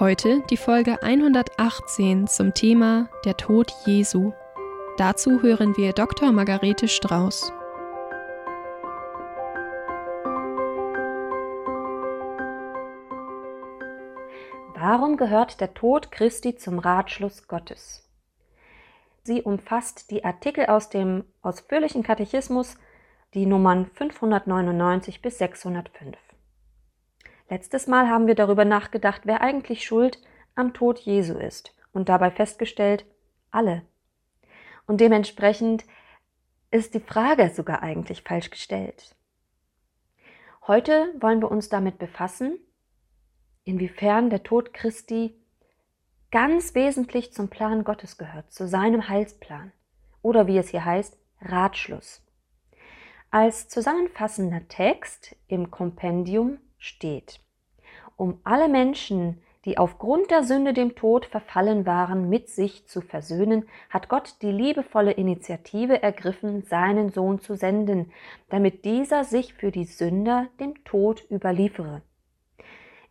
Heute die Folge 118 zum Thema Der Tod Jesu. Dazu hören wir Dr. Margarete Strauß. Warum gehört der Tod Christi zum Ratschluss Gottes? Sie umfasst die Artikel aus dem ausführlichen Katechismus, die Nummern 599 bis 605. Letztes Mal haben wir darüber nachgedacht, wer eigentlich schuld am Tod Jesu ist und dabei festgestellt, alle. Und dementsprechend ist die Frage sogar eigentlich falsch gestellt. Heute wollen wir uns damit befassen, inwiefern der Tod Christi ganz wesentlich zum Plan Gottes gehört, zu seinem Heilsplan oder wie es hier heißt, Ratschluss. Als zusammenfassender Text im Kompendium steht, um alle Menschen, die aufgrund der Sünde dem Tod verfallen waren, mit sich zu versöhnen, hat Gott die liebevolle Initiative ergriffen, seinen Sohn zu senden, damit dieser sich für die Sünder dem Tod überliefere.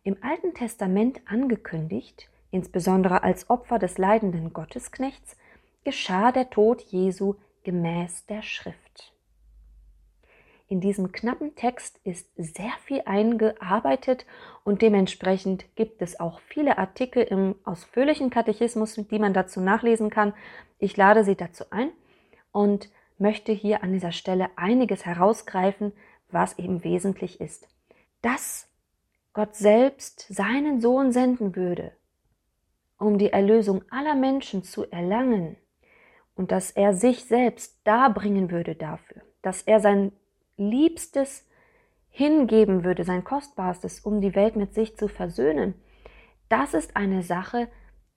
Im Alten Testament angekündigt, insbesondere als Opfer des leidenden Gottesknechts, geschah der Tod Jesu gemäß der Schrift. In diesem knappen Text ist sehr viel eingearbeitet und dementsprechend gibt es auch viele Artikel im ausführlichen Katechismus, die man dazu nachlesen kann. Ich lade Sie dazu ein und möchte hier an dieser Stelle einiges herausgreifen, was eben wesentlich ist. Dass Gott selbst seinen Sohn senden würde, um die Erlösung aller Menschen zu erlangen und dass er sich selbst darbringen würde dafür, dass er sein Liebstes hingeben würde, sein Kostbarstes, um die Welt mit sich zu versöhnen, das ist eine Sache,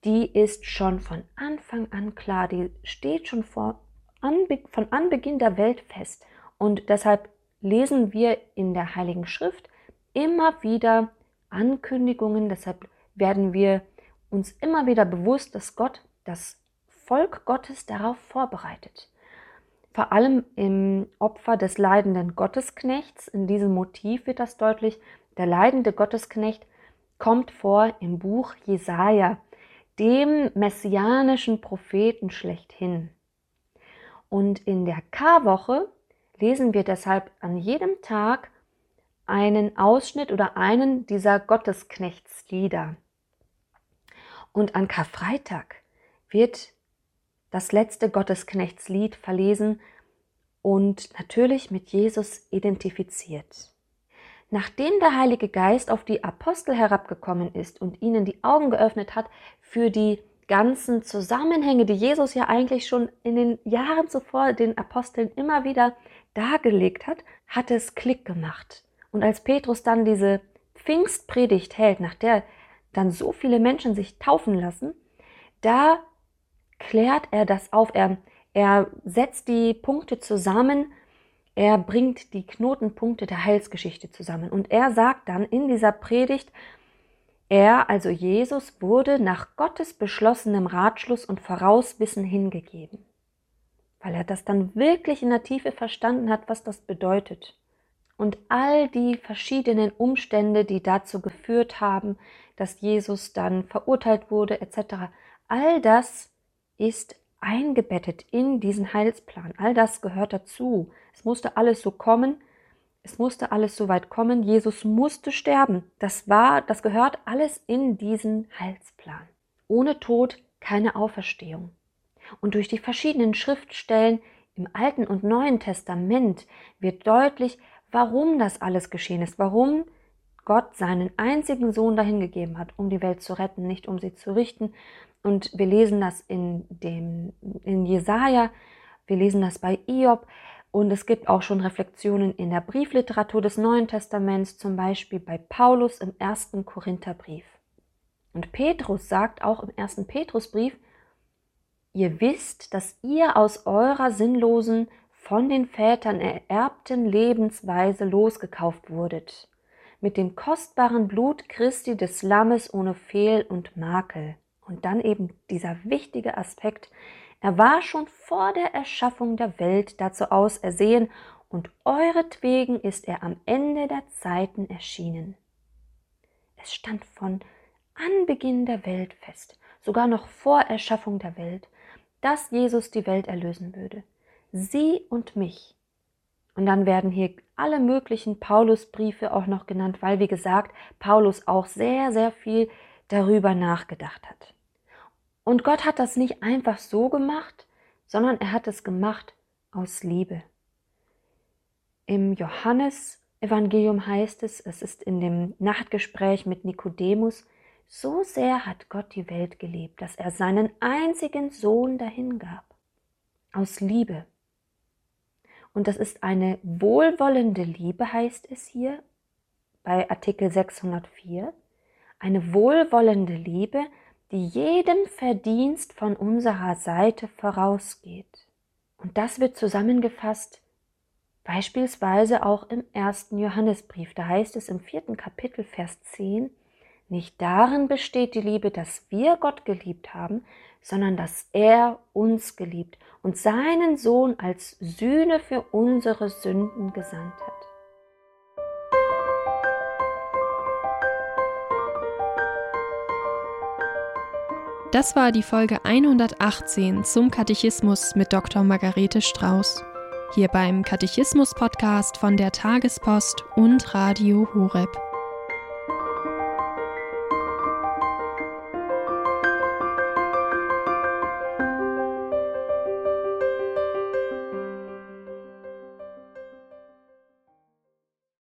die ist schon von Anfang an klar, die steht schon vor, von Anbeginn der Welt fest. Und deshalb lesen wir in der Heiligen Schrift immer wieder Ankündigungen, deshalb werden wir uns immer wieder bewusst, dass Gott das Volk Gottes darauf vorbereitet vor allem im Opfer des leidenden Gottesknechts. In diesem Motiv wird das deutlich. Der leidende Gottesknecht kommt vor im Buch Jesaja, dem messianischen Propheten schlechthin. Und in der Karwoche lesen wir deshalb an jedem Tag einen Ausschnitt oder einen dieser Gottesknechtslieder. Und an Karfreitag wird das letzte Gottesknechtslied verlesen und natürlich mit Jesus identifiziert. Nachdem der Heilige Geist auf die Apostel herabgekommen ist und ihnen die Augen geöffnet hat für die ganzen Zusammenhänge, die Jesus ja eigentlich schon in den Jahren zuvor den Aposteln immer wieder dargelegt hat, hat es Klick gemacht. Und als Petrus dann diese Pfingstpredigt hält, nach der dann so viele Menschen sich taufen lassen, da klärt er das auf. Er, er setzt die Punkte zusammen. Er bringt die Knotenpunkte der Heilsgeschichte zusammen. Und er sagt dann in dieser Predigt, er, also Jesus, wurde nach Gottes beschlossenem Ratschluss und Vorauswissen hingegeben. Weil er das dann wirklich in der Tiefe verstanden hat, was das bedeutet. Und all die verschiedenen Umstände, die dazu geführt haben, dass Jesus dann verurteilt wurde, etc., all das ist eingebettet in diesen Heilsplan. All das gehört dazu. Es musste alles so kommen. Es musste alles so weit kommen. Jesus musste sterben. Das war, das gehört alles in diesen Heilsplan. Ohne Tod keine Auferstehung. Und durch die verschiedenen Schriftstellen im Alten und Neuen Testament wird deutlich, warum das alles geschehen ist, warum Gott seinen einzigen Sohn dahingegeben hat, um die Welt zu retten, nicht um sie zu richten, und wir lesen das in dem, in Jesaja, wir lesen das bei Iob. Und es gibt auch schon Reflexionen in der Briefliteratur des Neuen Testaments, zum Beispiel bei Paulus im ersten Korintherbrief. Und Petrus sagt auch im ersten Petrusbrief, ihr wisst, dass ihr aus eurer sinnlosen, von den Vätern ererbten Lebensweise losgekauft wurdet, mit dem kostbaren Blut Christi des Lammes ohne Fehl und Makel. Und dann eben dieser wichtige Aspekt, er war schon vor der Erschaffung der Welt dazu ausersehen, und euretwegen ist er am Ende der Zeiten erschienen. Es stand von Anbeginn der Welt fest, sogar noch vor Erschaffung der Welt, dass Jesus die Welt erlösen würde. Sie und mich. Und dann werden hier alle möglichen Paulusbriefe auch noch genannt, weil, wie gesagt, Paulus auch sehr, sehr viel darüber nachgedacht hat. Und Gott hat das nicht einfach so gemacht, sondern er hat es gemacht aus Liebe. Im Johannesevangelium heißt es, es ist in dem Nachtgespräch mit Nikodemus, so sehr hat Gott die Welt geliebt, dass er seinen einzigen Sohn dahingab. Aus Liebe. Und das ist eine wohlwollende Liebe, heißt es hier bei Artikel 604. Eine wohlwollende Liebe, die jedem Verdienst von unserer Seite vorausgeht. Und das wird zusammengefasst beispielsweise auch im ersten Johannesbrief. Da heißt es im vierten Kapitel, Vers 10, nicht darin besteht die Liebe, dass wir Gott geliebt haben, sondern dass er uns geliebt und seinen Sohn als Sühne für unsere Sünden gesandt hat. Das war die Folge 118 zum Katechismus mit Dr. Margarete Strauß. Hier beim Katechismus-Podcast von der Tagespost und Radio Horeb.